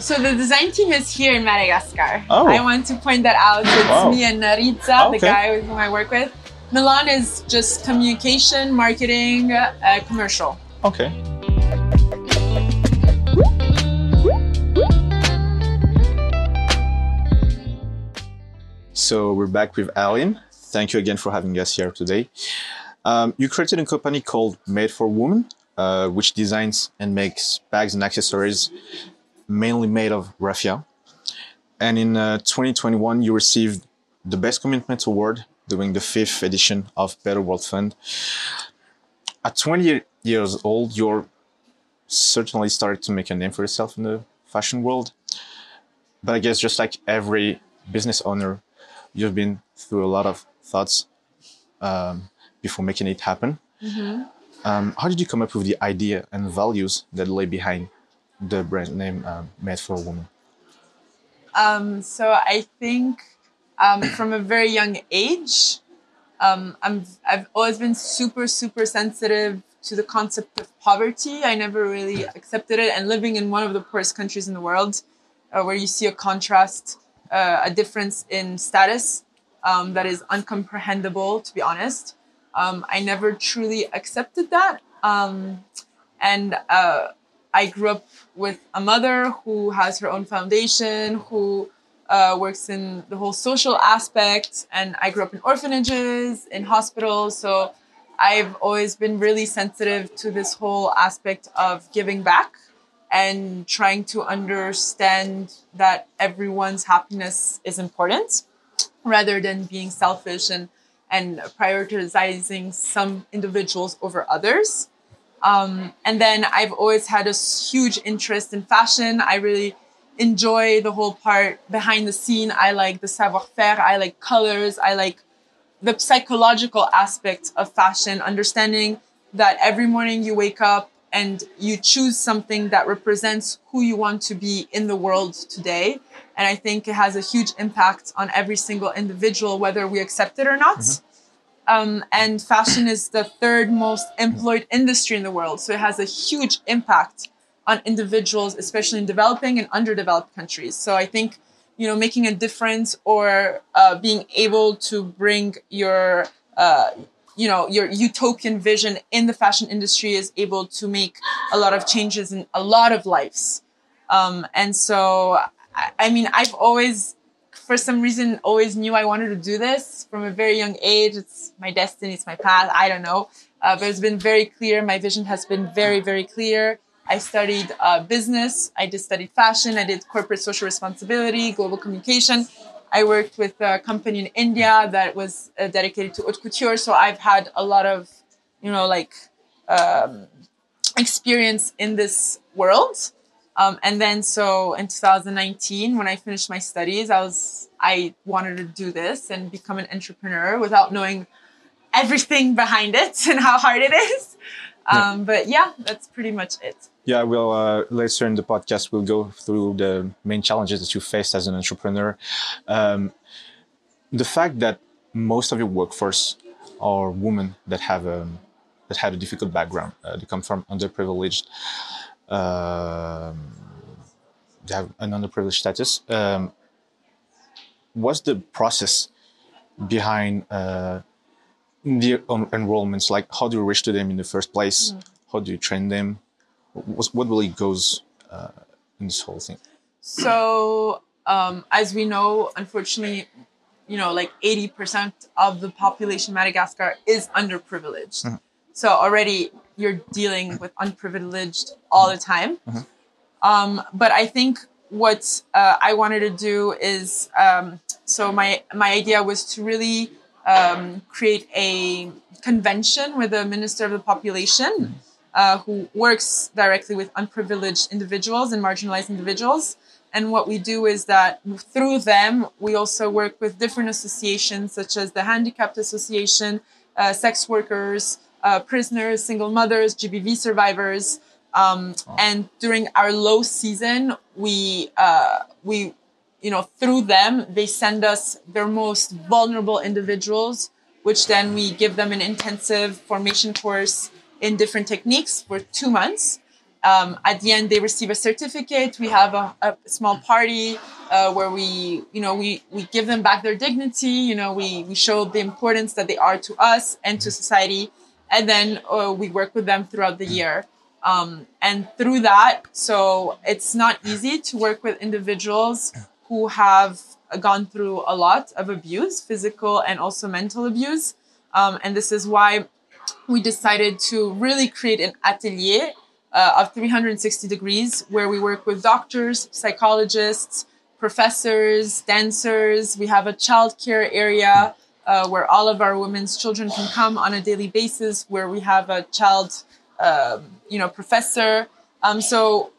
So the design team is here in Madagascar. Oh. I want to point that out. It's Wow. me and Naritza, the guy with whom I work with. Milan is just communication, marketing, uh, commercial. Okay. So we're back with Eileen. Thank you again for having us here today. Um, you created a company called Made for Women, uh, which designs and makes bags and accessories mainly made of raffia. And in uh, 2021, you received the Best Commitment Award during the fifth edition of Better World Fund. At 20 years old, you're certainly started to make a name for yourself in the fashion world. But I guess just like every business owner, you've been through a lot of thoughts um, before making it happen. Um, how did you come up with the idea and values that lay behind the brand name um, Made for a Woman? Um, so I think um, from a very young age, um, I'm, I've always been super, super sensitive to the concept of poverty. I never really accepted it. And living in one of the poorest countries in the world, uh, where you see a contrast, uh, a difference in status um, that is uncomprehendable, to be honest. Um, I never truly accepted that. Um, and uh, I grew up with a mother who has her own foundation, who uh, works in the whole social aspect. And I grew up in orphanages, in hospitals. So I've always been really sensitive to this whole aspect of giving back and trying to understand that everyone's happiness is important rather than being selfish and, and prioritizing some individuals over others. Um, and then I've always had a huge interest in fashion. I really enjoy the whole part behind the scene. I like the savoir faire. I like colors. I like the psychological aspect of fashion, understanding that every morning you wake up and you choose something that represents who you want to be in the world today. And I think it has a huge impact on every single individual, whether we accept it or not. Um, and fashion is the third most employed industry in the world. So it has a huge impact on individuals, especially in developing and underdeveloped countries. So I think, you know, making a difference or uh, being able to bring your, uh, you know, your utopian vision in the fashion industry is able to make a lot of changes in a lot of lives. Um, and so, I, I mean, I've always, for some reason, always knew I wanted to do this from a very young age. It's my destiny, it's my path. I don't know. Uh, but it's been very clear. My vision has been very, very clear. I studied uh, business. I did studied fashion. I did corporate social responsibility, global communication. I worked with a company in India that was uh, dedicated to haute couture. So I've had a lot of, you know, like um, experience in this world. Um, and then so in 2019, when I finished my studies, I was I wanted to do this and become an entrepreneur without knowing everything behind it and how hard it is. Um, But yeah, that's pretty much it. Yeah, well, uh, later in the podcast, we'll go through the main challenges that you faced as an entrepreneur. Um, the fact that most of your workforce are women that have um, that had a difficult background, uh, they come from underprivileged, they have an underprivileged status. Um, what's the process behind uh, the en- enrollments? Like, how do you reach to them in the first place? How do you train them? What's, what really goes uh, in this whole thing? So, um, as we know, unfortunately, you know, like 80% of the population in Madagascar is underprivileged. So already you're dealing with unprivileged all the time. Um, but I think what uh, I wanted to do is, um, so my, my idea was to really um, create a convention with the Minister of the Population uh, who works directly with unprivileged individuals and marginalized individuals. And what we do is that through them, we also work with different associations such as the Handicapped Association, uh, sex workers, uh, prisoners, single mothers, GBV survivors. Um, And during our low season, we uh, we you know through them they send us their most vulnerable individuals, which then we give them an intensive formation course in different techniques for two months. um, at the end they receive a certificate. We have a, a small party uh, where we you know we we give them back their dignity. You know we we show the importance that they are to us and to society and then uh, we work with them throughout the year. Um, and through that so it's not easy to work with individuals who have gone through a lot of abuse physical and also mental abuse. Um, and this is why we decided to really create an atelier uh, of 360 degrees where we work with doctors, psychologists, professors, dancers. We have a childcare area uh, where all of our women's children can come on a daily basis, where we have a child, uh, you know, professor. Um, so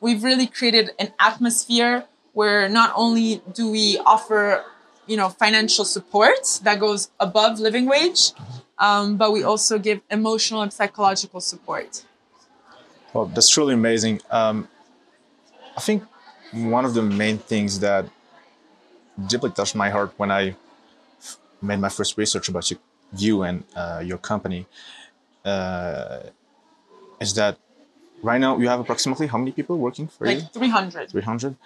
we've really created an atmosphere where not only do we offer, you know, financial support that goes above living wage, um, but we also give emotional and psychological support. Well, that's truly amazing. Um, I think one of the main things that deeply touched my heart when I made my first research about you, you and uh, your company uh, is that right now you have approximately how many people working for you? Like 300. 300.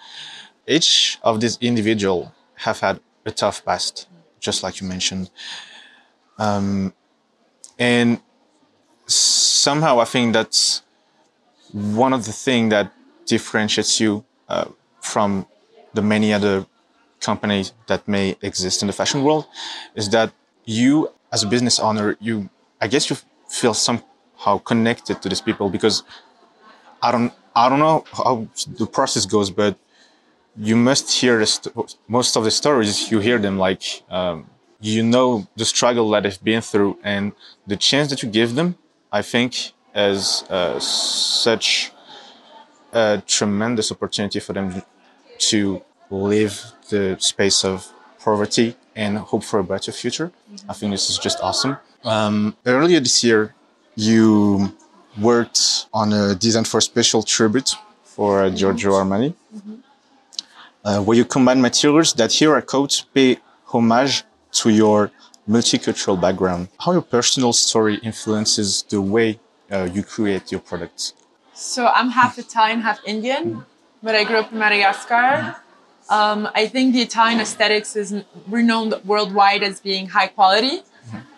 Each of these individual have had a tough past, just like you mentioned. Um, and somehow I think that's one of the things that differentiates you uh, from the many other companies that may exist in the fashion world is that you as a business owner you i guess you feel somehow connected to these people because i don't i don't know how the process goes but you must hear most of the stories you hear them like um, you know the struggle that they've been through and the chance that you give them i think as uh, such a tremendous opportunity for them to live the space of poverty and hope for a better future. I think this is just awesome. Um, earlier this year, you worked on a design for a special tribute for uh, Giorgio Armani, uh, where you combine materials that here are codes pay homage to your multicultural background. How your personal story influences the way uh, you create your products. So I'm half Italian, half Indian, but I grew up in Madagascar. Um, I think the Italian aesthetics is renowned worldwide as being high quality.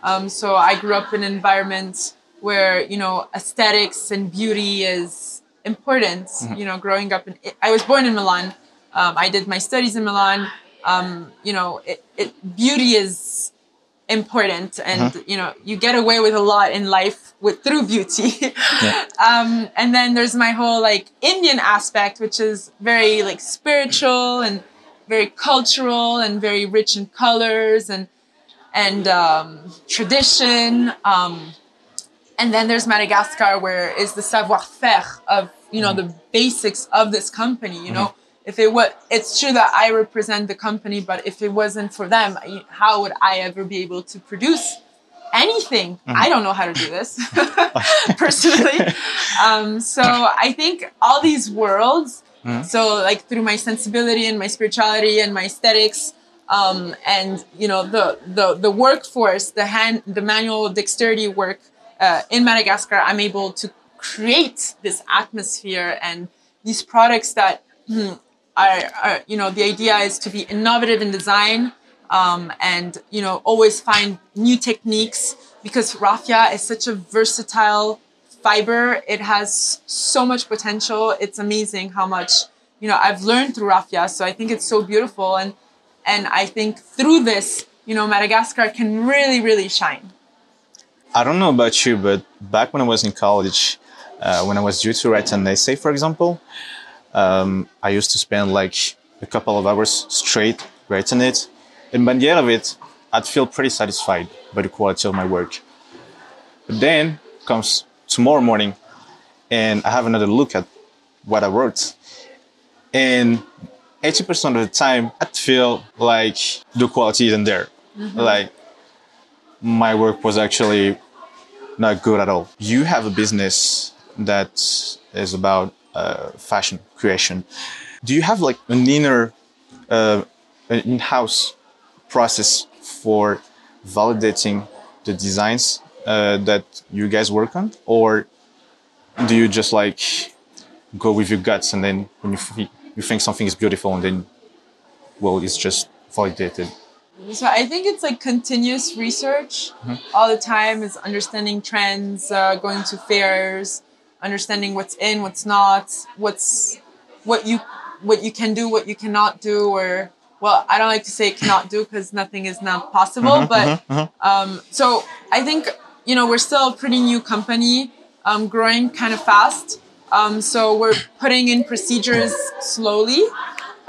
Um, so I grew up in an environment where you know aesthetics and beauty is important. You know, growing up in, I was born in Milan. Um, I did my studies in Milan. Um, you know, it, it, beauty is important, and you know, you get away with a lot in life with through beauty. um, and then there's my whole like Indian aspect, which is very like spiritual and very cultural and very rich in colors and and um, tradition. Um, and then there's Madagascar, where is the savoir-faire of you know the basics of this company. You know, if it was, it's true that I represent the company, but if it wasn't for them, how would I ever be able to produce anything? I don't know how to do this personally. Um, so I think all these worlds. So like through my sensibility and my spirituality and my aesthetics, um, and you know the the the workforce, the hand, the manual dexterity work uh, in Madagascar, I'm able to create this atmosphere and these products that hmm, are, are you know the idea is to be innovative in design um, and you know always find new techniques because raffia is such a versatile fiber. It has so much potential. It's amazing how much you know i've learned through raffia so i think it's so beautiful. And and i think through this you know madagascar can really really shine. I don't know about you, but back when I was in college, uh, when I was due to write an essay, for example, um, I used to spend like a couple of hours straight writing it. And by the end of it, I'd feel pretty satisfied by the quality of my work. But then comes tomorrow morning, and I have another look at what I wrote. And 80% of the time, I'd feel like the quality isn't there. Like, my work was actually not good at all. You have a business that is about uh, fashion creation. Do you have like an inner, uh, an in-house process for validating the designs uh, that you guys work on, or do you just like go with your guts, and then when you you think something is beautiful, and then well, it's just validated. So I think it's like continuous research all the time. Is understanding trends, uh, going to fairs, understanding what's in, what's not, what's what you what you can do, what you cannot do, or well, I don't like to say cannot do because nothing is not possible. but um, so I think you know we're still a pretty new company, um, growing kind of fast. Um, so we're putting in procedures slowly.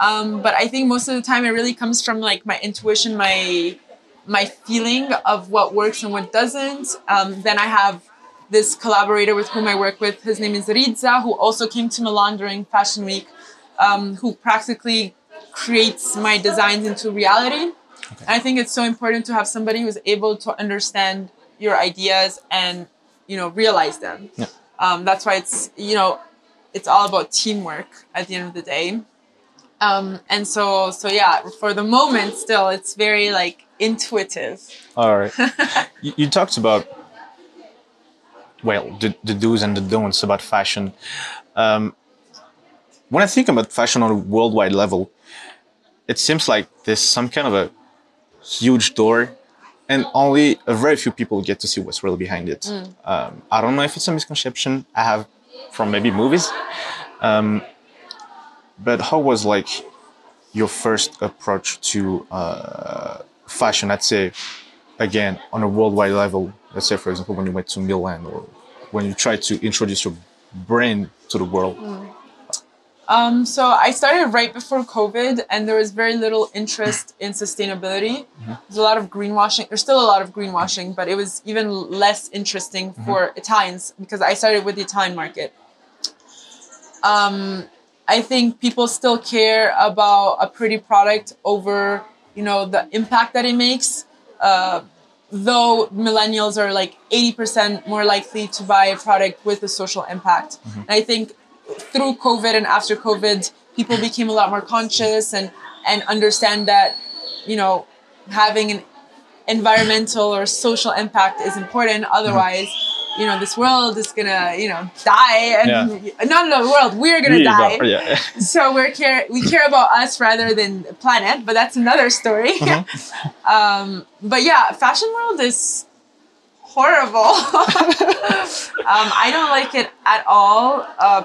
Um, but I think most of the time it really comes from like my intuition, my my feeling of what works and what doesn't. Um, then I have this collaborator with whom I work with. His name is Rizza, who also came to Milan during Fashion Week, um, who practically creates my designs into reality. And I think it's so important to have somebody who's able to understand your ideas and you know realize them. Yeah. Um, that's why it's you know it's all about teamwork at the end of the day. Um, and so so yeah, for the moment still it's very like intuitive. All right. you, you talked about well the, the do's and the don'ts about fashion. Um, when I think about fashion on a worldwide level, it seems like there's some kind of a huge door, and only a very few people get to see what's really behind it. Um, I don't know if it's a misconception I have from maybe movies, um, but how was like your first approach to uh, fashion? I'd say again on a worldwide level. Let's say, for example, when you went to Milan or when you tried to introduce your brand to the world. Um, so I started right before COVID, and there was very little interest in sustainability. There's a lot of greenwashing. There's still a lot of greenwashing, but it was even less interesting for Italians because I started with the Italian market. Um, I think people still care about a pretty product over, you know, the impact that it makes. Uh, though millennials are like 80% more likely to buy a product with a social impact. And I think through COVID and after COVID, people became a lot more conscious and, and understand that, you know, having an environmental or social impact is important. Otherwise, you know, this world is gonna, you know, die and not the world, we're gonna die. Yeah. So we're care we care about us rather than the planet, but that's another story. um, but yeah, fashion world is horrible. um, I don't like it at all. Uh,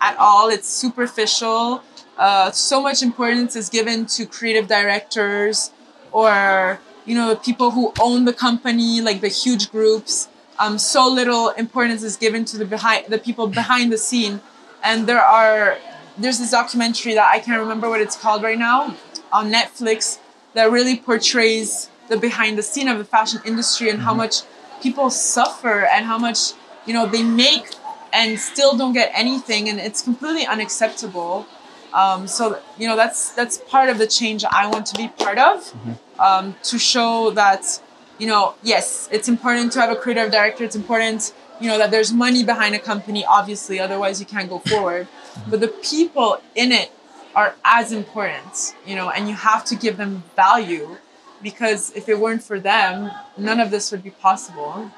at all, it's superficial. Uh, so much importance is given to creative directors or you know people who own the company, like the huge groups. Um, so little importance is given to the behind the people behind the scene, and there are there's this documentary that I can't remember what it's called right now on Netflix that really portrays the behind the scene of the fashion industry and how much people suffer and how much you know they make and still don't get anything. And it's completely unacceptable. Um, so you know that's that's part of the change i want to be part of um, to show that you know yes it's important to have a creative director it's important you know that there's money behind a company obviously otherwise you can't go forward but the people in it are as important you know and you have to give them value because if it weren't for them none of this would be possible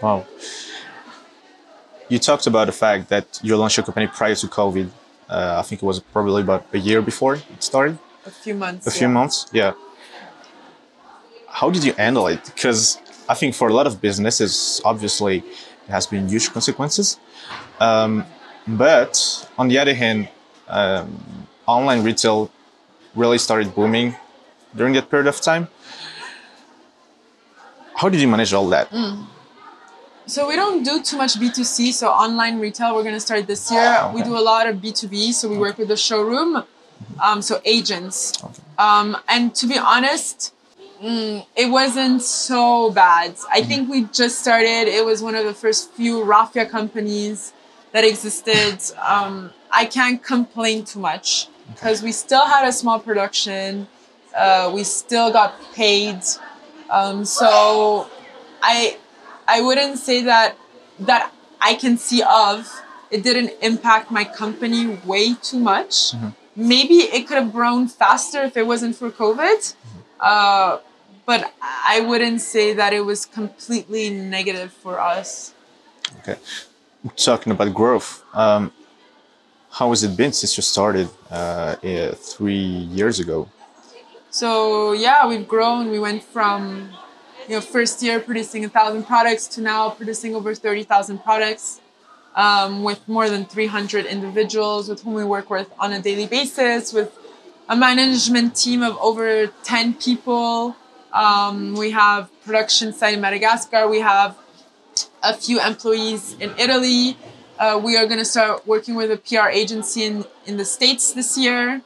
Wow. You talked about the fact that you launched your company prior to COVID. Uh, I think it was probably about a year before it started, a few months a few months. Yeah. How did you handle it? Because I think for a lot of businesses, obviously, it has been huge consequences. Um, but on the other hand, um, online retail really started booming during that period of time. How did you manage all that? So we don't do too much B2C. So online retail, we're going to start this year. We do a lot of B2B. So we work with the showroom, um, so agents. Um, and to be honest, mm, it wasn't so bad. I think we just started. It was one of the first few raffia companies that existed. Um, I can't complain too much because we still had a small production. Uh, we still got paid. Um, so I I wouldn't say that that I can see of it didn't impact my company way too much. Maybe it could have grown faster if it wasn't for COVID. Uh, but I wouldn't say that it was completely negative for us. Okay. Talking about growth, um, how has it been since you started uh, eh, three years ago? So yeah, we've grown. We went from you know first year producing a thousand products to now producing over thirty thousand products. Um, with more than 300 individuals with whom we work with on a daily basis, with a management team of over 10 people. Um, we have production site in Madagascar. We have a few employees in Italy. Uh, we are going to start working with a PR agency in, in the States this year.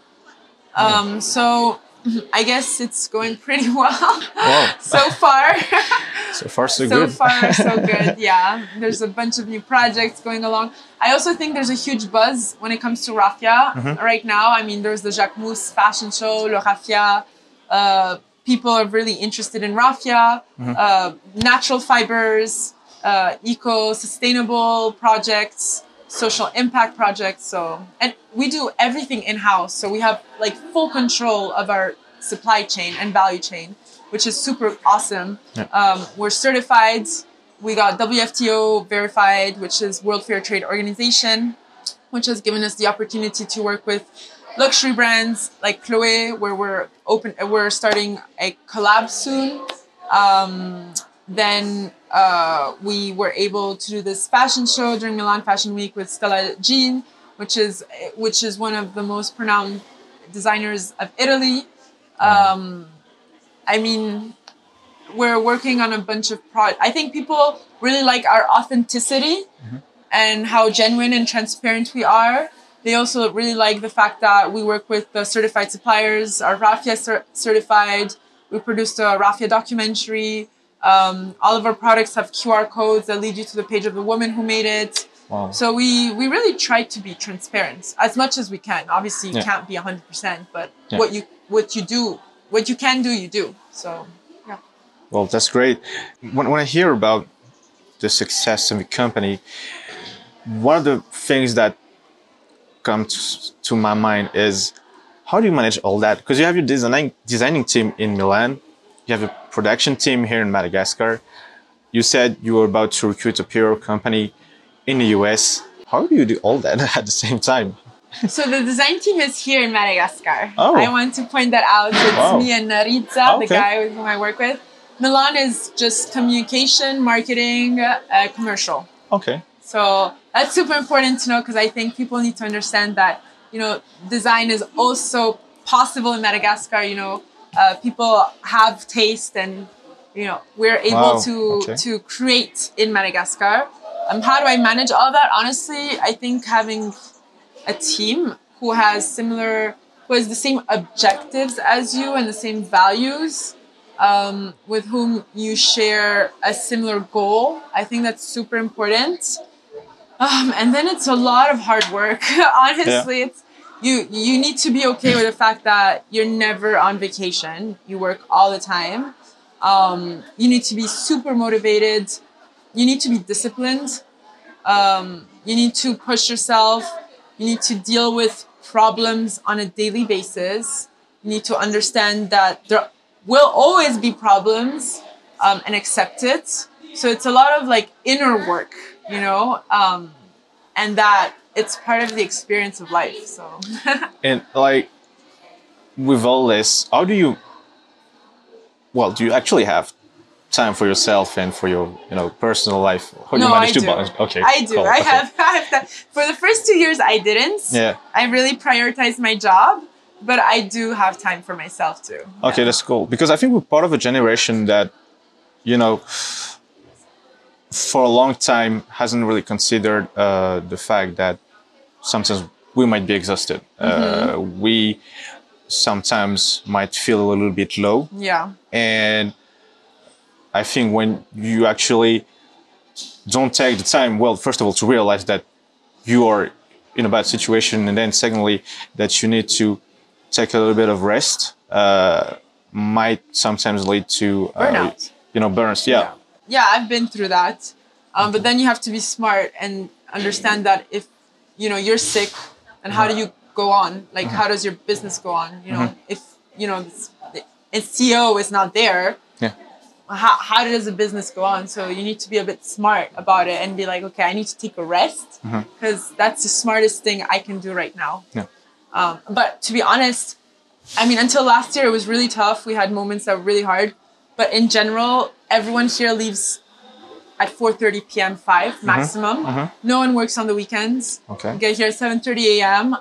Um, so I guess it's going pretty well Wow. so far. So far, so, so good. far, so good. Yeah, there's a bunch of new projects going along. I also think there's a huge buzz when it comes to raffia Mm-hmm. right now. I mean, there's the Jacquemus fashion show, Le Raphia. Uh, people are really interested in raffia, Mm-hmm. uh, natural fibers, uh, eco sustainable projects, social impact projects. So, and we do everything in house. So we have like full control of our supply chain and value chain, which is super awesome. Yeah. Um, we're certified. We got WFTO verified, which is World Fair Trade Organization, which has given us the opportunity to work with luxury brands like Chloe, where we're open. We're starting a collab soon. Um, then uh, we were able to do this fashion show during Milan Fashion Week with Stella Jean, which is which is one of the most renowned designers of Italy. Um, I mean, we're working on a bunch of pro. I think people really like our authenticity and how genuine and transparent we are. They also really like the fact that we work with the certified suppliers, are Raffia cer- certified. We produced a Raffia documentary. Um, all of our products have QR codes that lead you to the page of the woman who made it. Wow. So we we really try to be transparent as much as we can. Obviously, you Yeah. can't be hundred percent, but Yeah. what you what you do, what you can do, you do. So yeah. Well, that's great. When, when I hear about the success of a company, one of the things that comes to my mind is how do you manage all that? Because you have your designing designing team in Milan, you have a production team here in Madagascar. You said you were about to recruit a PR company in the US. How do you do all that at the same time? So the design team is here in Madagascar. Oh. I want to point that out. It's Wow. me and Naritza, the Okay. guy with whom I work with. Milan is just communication, marketing, uh, commercial. Okay. So that's super important to know because I think people need to understand that you know design is also possible in Madagascar. You know, uh, people have taste, and you know we're able Wow, to okay. to create in Madagascar. Um, how do I manage all that? Honestly, I think having a team who has similar, who has the same objectives as you and the same values, um, with whom you share a similar goal. I think that's super important. Um, and then it's a lot of hard work. Honestly, it's you. You need to be okay with the fact that you're never on vacation. You work all the time. Um, you need to be super motivated. You need to be disciplined. Um, you need to push yourself. You need to deal with problems on a daily basis. You need to understand that there will always be problems um, and accept it. So it's a lot of like inner work, you know, um, and that it's part of the experience of life. So And like with all this, how do you well, do you actually have time for yourself and for your, you know, personal life? How do no, you manage I to do. balance? Okay. I do. cool, I okay. have. I have that. For the first two years, I didn't. Yeah. I really prioritized my job, but I do have time for myself too. Okay, Yeah. that's cool. Because I think we're part of a generation that, you know, for a long time hasn't really considered uh, the fact that sometimes we might be exhausted. Uh, we sometimes might feel a little bit low. Yeah. And I think when you actually don't take the time, well, first of all, to realize that you are in a bad situation, and then secondly, that you need to take a little bit of rest, uh, might sometimes lead to uh, Burnout. You know, burns. Yeah. yeah, Yeah, I've been through that. Um, but then you have to be smart and understand that if you know you're sick, and how do you go on? Like, how does your business go on? You know, if you know the if CEO is not there, Yeah. how, how does a business go on? So you need to be a bit smart about it and be like, okay, I need to take a rest because that's the smartest thing I can do right now. Yeah. Um, but to be honest, I mean, until last year, it was really tough. We had moments that were really hard. But in general, everyone here leaves at 4.30 p.m., 5 mm-hmm. maximum. Mm-hmm. No one works on the weekends. Okay. Get here at 7.30 a.m.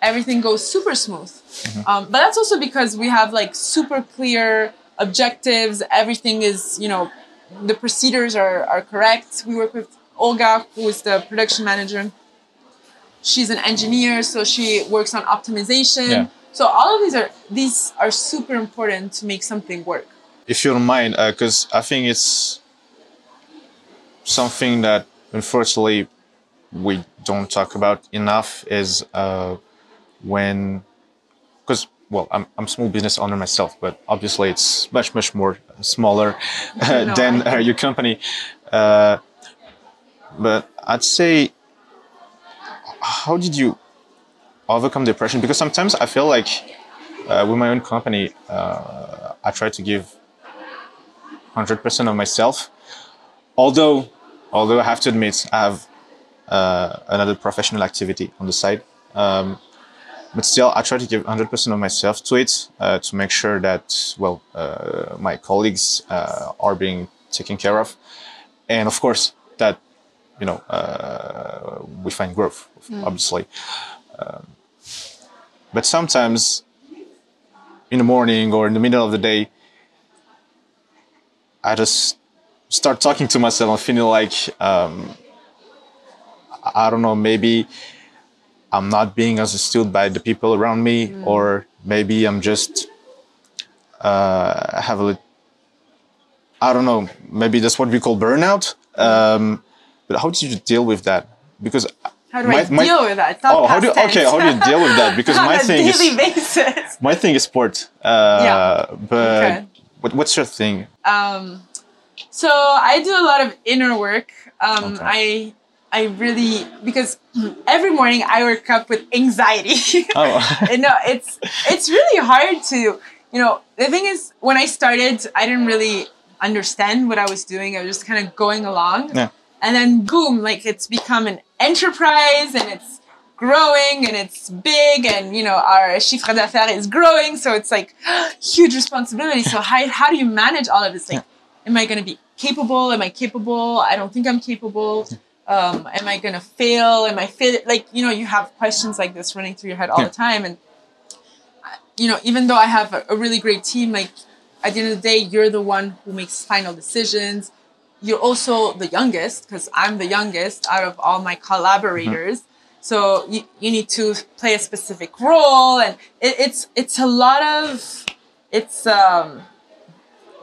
Everything goes super smooth. Mm-hmm. Um, but that's also because we have like super clear objectives. Everything is, you know, the procedures are, are correct. We work with Olga, who is the production manager. She's an engineer, so she works on optimization. Yeah. So all of these are these are super important to make something work. If you don't mind, because I think it's something that unfortunately we don't talk about enough is uh, when, because well, I'm I'm a small business owner myself, but obviously it's much much more smaller No, than uh, your company. Uh, but I'd say, how did you overcome depression? Because sometimes I feel like uh, with my own company, uh, I try to give 100% of myself. Although, although I have to admit, I have uh, another professional activity on the side. Um, but still, I try to give 100% of myself to it uh, to make sure that, well, uh, my colleagues uh, are being taken care of. And of course, that, you know, uh, we find growth, obviously. Um, but sometimes in the morning or in the middle of the day, I just start talking to myself and feeling like um, I don't know, maybe I'm not being understood by the people around me, or maybe I'm just uh, have a I don't know, maybe that's what we call burnout. Um, but how did you deal with that? Because How do My- I my- deal with that? Oh, how do okay, how do you deal with that? Because my thing is basis. my thing is sport. Uh, Yeah. But Okay. What, what's your thing? Um, so I do a lot of inner work. Um, Okay. I I really because every morning I wake up with anxiety. Oh, And no, it's it's really hard to you know. The thing is, when I started, I didn't really understand what I was doing. I was just kind of going along, Yeah. and then boom, like it's become an enterprise, and it's growing, and it's big, and you know our chiffre d'affaires is growing, so it's like huge responsibility. So how how do you manage all of this? Like, am I going to be capable? Am I capable? I don't think I'm capable. Um, am I gonna fail? Am I fail? Like you know, you have questions like this running through your head all Yeah. the time, and you know, even though I have a, a really great team, like at the end of the day, you're the one who makes final decisions. You're also the youngest because I'm the youngest out of all my collaborators. So you, you need to play a specific role, and it, it's it's a lot of it's um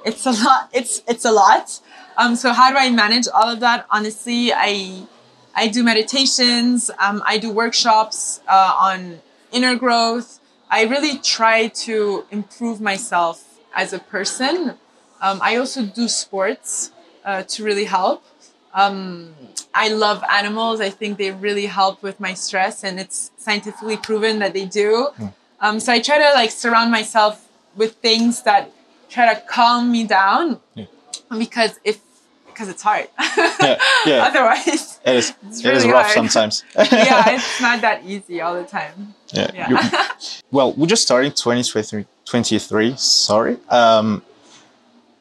it's a lot it's it's a lot. Um so how do i manage all of that? Honestly i i do meditations. Um, i do workshops uh, on inner growth. I really try to improve myself as a person. Um, i also do sports uh, to really help um, i love animals i think they really help with my stress and it's scientifically proven that they do um, so i try to like surround myself with things that try to calm me down Yeah. because if because it's hard yeah, yeah. otherwise It is. It's it is rough hard. sometimes. yeah it's not that easy all the time yeah. yeah You- well, we're just starting 2023. 23, sorry. Um,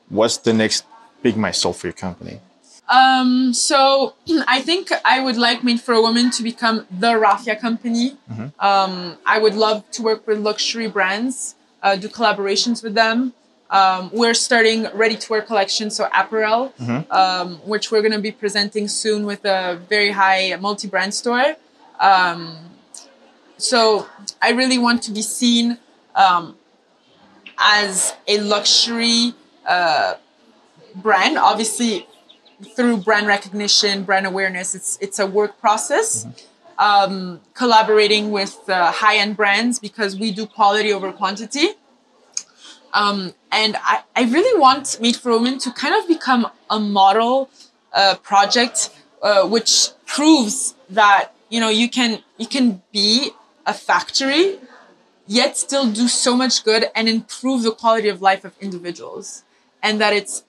what's the next big milestone for your company? Um, so I think I would like Made for a Woman to become the Raffia company. Um, I would love to work with luxury brands, uh, do collaborations with them. Um, we're starting ready to wear collection, so apparel, um, which we're going to be presenting soon with a very high multi brand store. Um, so I really want to be seen um, as a luxury uh, brand. Obviously, through brand recognition, brand awareness, it's it's a work process. Um, collaborating with uh, high end brands because we do quality over quantity. Um, and I, I really want Made for Women to kind of become a model uh, project, uh, which proves that you know you can you can be a factory, yet still do so much good and improve the quality of life of individuals, and that it's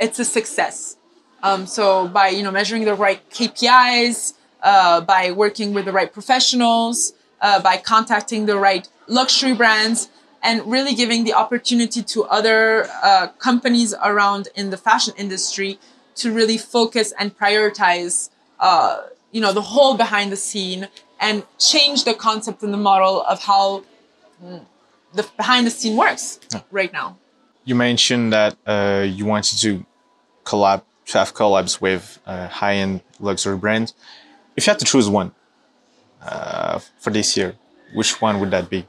it's a success. Um, so by you know measuring the right KPIs, uh, by working with the right professionals, uh, by contacting the right luxury brands, and really giving the opportunity to other uh, companies around in the fashion industry to really focus and prioritize, uh, you know, the whole behind the scene and change the concept and the model of how mm, the behind the scene works right now. You mentioned that uh, you wanted to collab, to have collabs with uh, high-end luxury brands. If you had to choose one uh, for this year, which one would that be?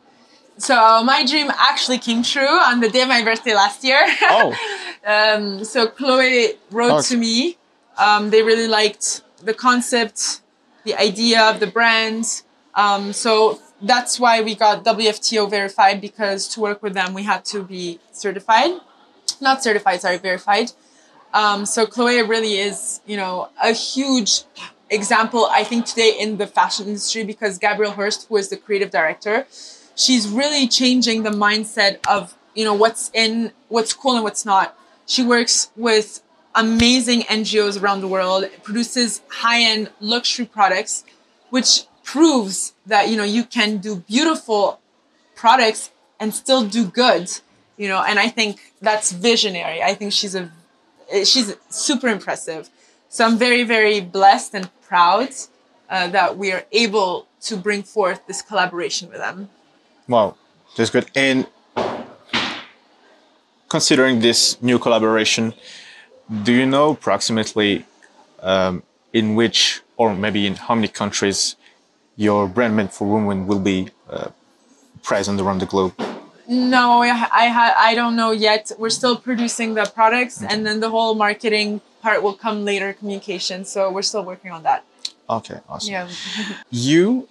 So my dream actually came true on the day of my birthday last year. Oh, um, so Chloe wrote Okay. to me. Um, they really liked the concept, the idea of the brand. Um, so that's why we got WFTO verified because to work with them we had to be certified, not certified, sorry, verified. Um, so Chloe really is, you know, a huge example, I think, today in the fashion industry because Gabrielle Hearst, who is the creative director, she's really changing the mindset of, you know, what's in, what's cool and what's not. She works with amazing NGOs around the world, produces high-end luxury products, which proves that, you know, you can do beautiful products and still do good, you know, and I think that's visionary. I think she's a she's super impressive. So I'm very, very blessed and proud uh, that we are able to bring forth this collaboration with them. wow, that's good. And considering this new collaboration, do you know approximately um, in which, or maybe in how many countries, your brand meant for women will be uh, present around the globe? No, I, I, ha- I don't know yet. We're still producing the products, and then the whole marketing part will come later, communication. So we're still working on that. Okay, awesome. Yeah. you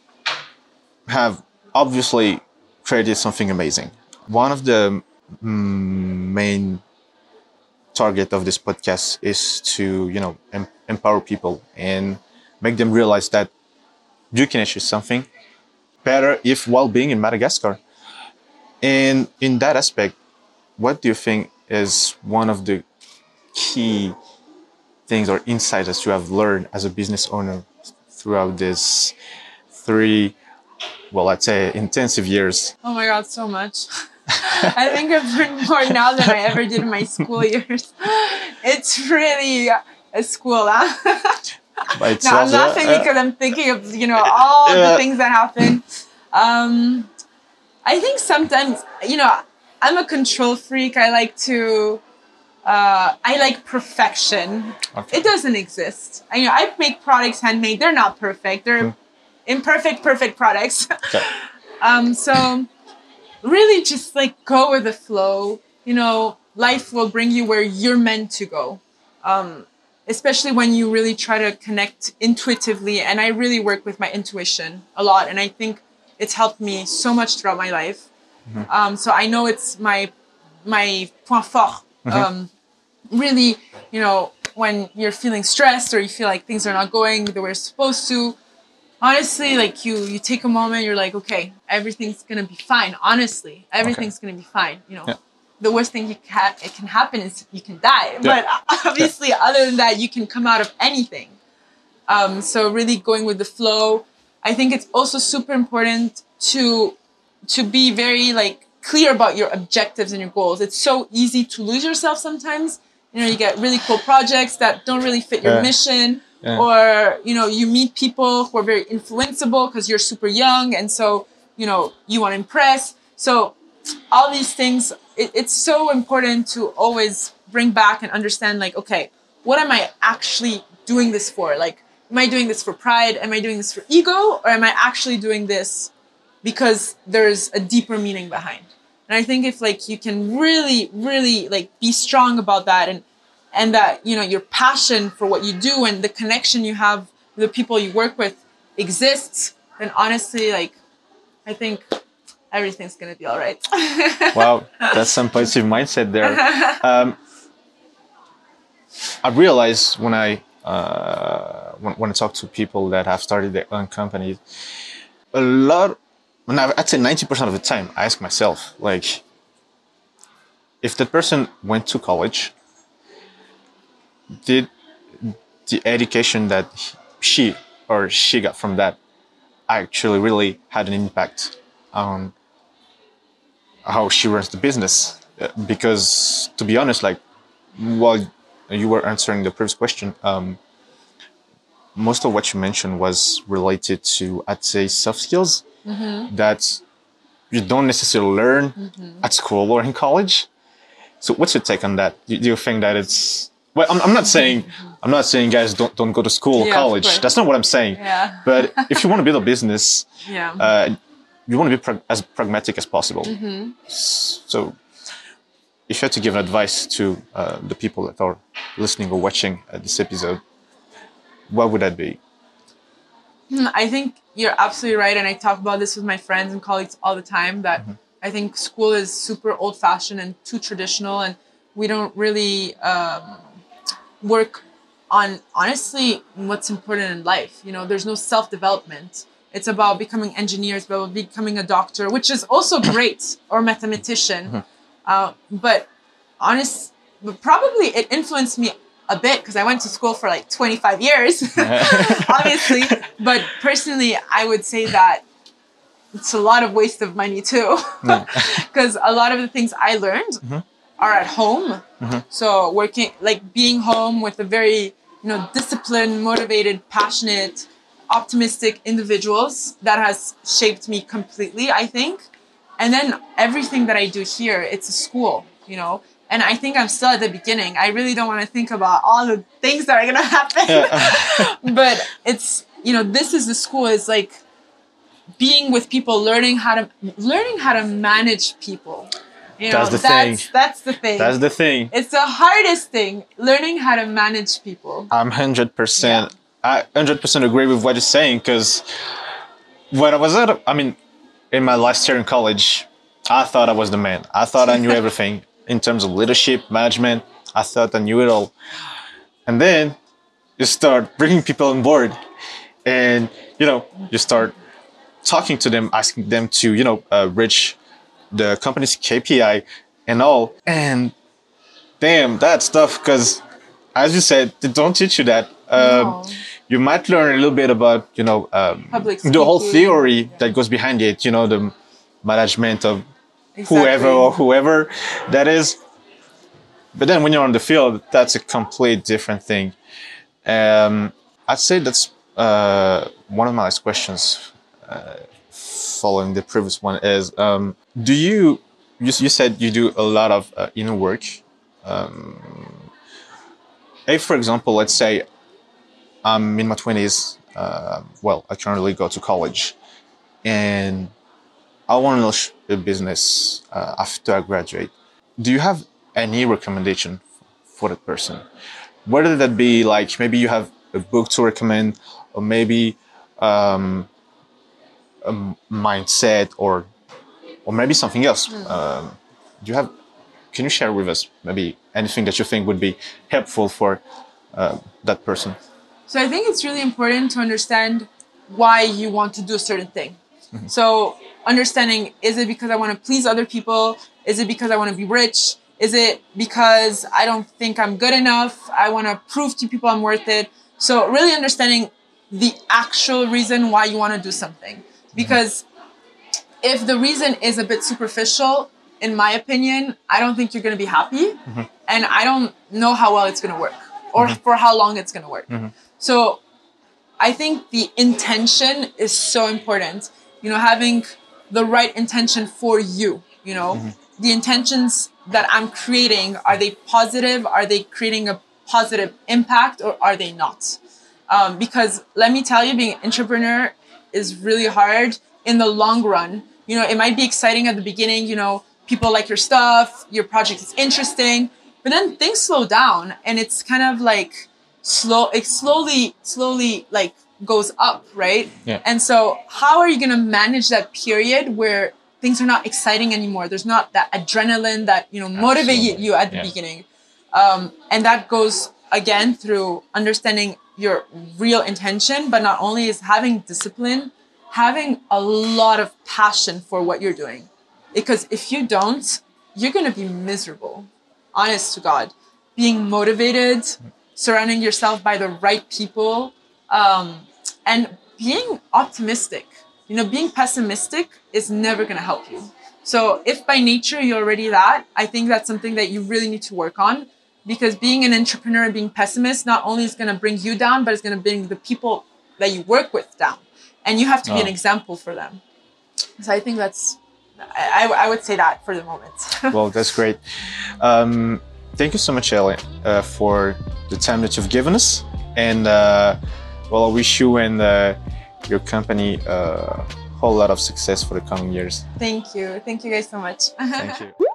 have obviously created something amazing. One of the mm, main target of this podcast is to you know em- empower people and make them realize that you can achieve something better if while being in Madagascar. And in that aspect, what do you think is one of the key things or insights that you have learned as a business owner throughout this three, well, let's say intensive years? Oh my God, so much. I think I've learned more now than I ever did in my school years. It's really a school, huh? By No, I'm yeah, laughing uh, because I'm thinking of you know all Yeah. the things that happen. Um, I think sometimes you know I'm a control freak. I like to. Uh, I like perfection. Okay. It doesn't exist. I, you know, I make products handmade. They're not perfect. They're Hmm. imperfect, perfect products. Okay. um, so really, just like go with the flow. You know, life will bring you where you're meant to go. Um, especially when you really try to connect intuitively. And I really work with my intuition a lot. And I think it's helped me so much throughout my life. Um, so I know it's my my point fort. Um, really, you know, when you're feeling stressed or you feel like things are not going the way it's supposed to, honestly, like you you take a moment, you're like, okay, everything's gonna be fine. Honestly, everything's gonna be fine. You know, Yeah. the worst thing you can it can happen is you can die. Yeah. But obviously, other than that, you can come out of anything. Um, so really going with the flow. I think it's also super important to to be very like clear about your objectives and your goals. It's so easy to lose yourself sometimes. You know, you get really cool projects that don't really fit your Yeah. mission, Yeah. or you know, you meet people who are very influenceable because you're super young, and so you know you want to impress. So all these things, it, it's so important to always bring back and understand, like, okay, what am I actually doing this for? Like, am I doing this for pride? Am I doing this for ego? Or am I actually doing this because there's a deeper meaning behind? And I think if like you can really, really like be strong about that and and that, you know, your passion for what you do and the connection you have with the people you work with exists, then honestly, like I think everything's gonna be all right. wow, that's some positive mindset there. Um, I realize when I uh, when, when I talk to people that have started their own companies, a lot, when I, I'd say ninety percent of the time, I ask myself like, if that person went to college, did the education that she or she got from that actually really had an impact on how she runs the business? Uh, Because to be honest, like while you were answering the previous question, um, most of what you mentioned was related to, I'd say, soft skills that you don't necessarily learn at school or in college. So, what's your take on that? Do do you think that it's well? I'm, I'm not saying I'm not saying guys don't don't go to school or Yeah, college. That's not what I'm saying. Yeah. But if you want to build a business, Yeah. uh, you want to be prag- as pragmatic as possible. Mm-hmm. So, if you had to give advice to uh, the people that are listening or watching uh, this episode, what would that be? Hmm, I think you're absolutely right, and I talk about this with my friends and colleagues all the time. That I think school is super old-fashioned and too traditional, and we don't really um, work on honestly what's important in life. You know, there's no self-development. It's about becoming engineers, about becoming a doctor, which is also great, or mathematician. Uh, but honest, but probably it influenced me a bit because I went to school for like 25 years, obviously. But personally, I would say that it's a lot of waste of money too, because a lot of the things I learned are at home. So working, like being home with a very you know disciplined, motivated, passionate, optimistic individuals that has shaped me completely. I think and then everything that I do here, it's a school, you know. And I think I'm still at the beginning. I really don't want to think about all the things that are gonna happen. but it's you know, this is the school. It's like being with people, learning how to learning how to manage people. You know, That's the that's, thing. That's the thing. That's the thing. it's the hardest thing, learning how to manage people. I'm hundred percent. I hundred percent agree with what you're saying because when I was at, I mean, in my last year in college, I thought I was the man. I thought I knew everything in terms of leadership, management. I thought I knew it all, and then you start bringing people on board, and you know you start talking to them, asking them to you know uh, reach the company's KPI and all, and damn that's tough because as you said they don't teach you that um, No. You might learn a little bit about you know um, the whole theory that goes behind it you know the management of Exactly. whoever or whoever that is. But then when you're on the field that's a complete different thing. Um, i'd say that's uh, one of my last questions uh, following the previous one is um, do you, you you said you do a lot of uh, inner work. Um, if for example let's say i'm in my 20s uh, well i currently go to college. And i want to launch a business uh, after i graduate. Do you have any recommendation for that person? Whether that be like maybe you have a book to recommend or maybe um, a mindset or or maybe something else. Um, do you have can you share with us maybe anything that you think would be helpful for uh, that person So I think it's really important to understand why you want to do a certain thing. Mm-hmm. So understanding is it because I want to please other people? Is it because I want to be rich? Is it because I don't think I'm good enough? I want to prove to people I'm worth it. So really understanding the actual reason why you want to do something. Mm-hmm. Because if the reason is a bit superficial, in my opinion, I don't think you're going to be happy. Mm-hmm. And I don't know how well it's going to work or for how long it's going to work. So I think the intention is so important. You know, having the right intention for you, you know, the intentions that I'm creating, are they positive? Are they creating a positive impact or are they not? Um, because let me tell you, being an entrepreneur is really hard in the long run. You know, it might be exciting at the beginning, you know, people like your stuff, your project is interesting, but then things slow down and it's kind of like slow, it slowly, slowly like goes up, right? Yeah. And so, how are you going to manage that period where things are not exciting anymore? There's not that adrenaline that, you know, motivate Absolutely. you at the Yeah. beginning. Um, and that goes again through understanding your real intention, but not only is having discipline, having a lot of passion for what you're doing. Because if you don't, you're going to be miserable. Honest to God. Being motivated, surrounding yourself by the right people, um, and being optimistic. You know, being pessimistic is never going to help you. So if by nature you're already that, I think that's something that you really need to work on because being an entrepreneur and being pessimist not only is going to bring you down, but it's going to bring the people that you work with down. And you have to be an Oh. example for them. So I think that's, I, I I would say that for the moment. well, that's great. Um, thank you so much, Ellie, uh, for the time that you've given us. And uh, well, I wish you and uh, your company a whole lot of success for the coming years. Thank you. Thank you guys so much. Thank you.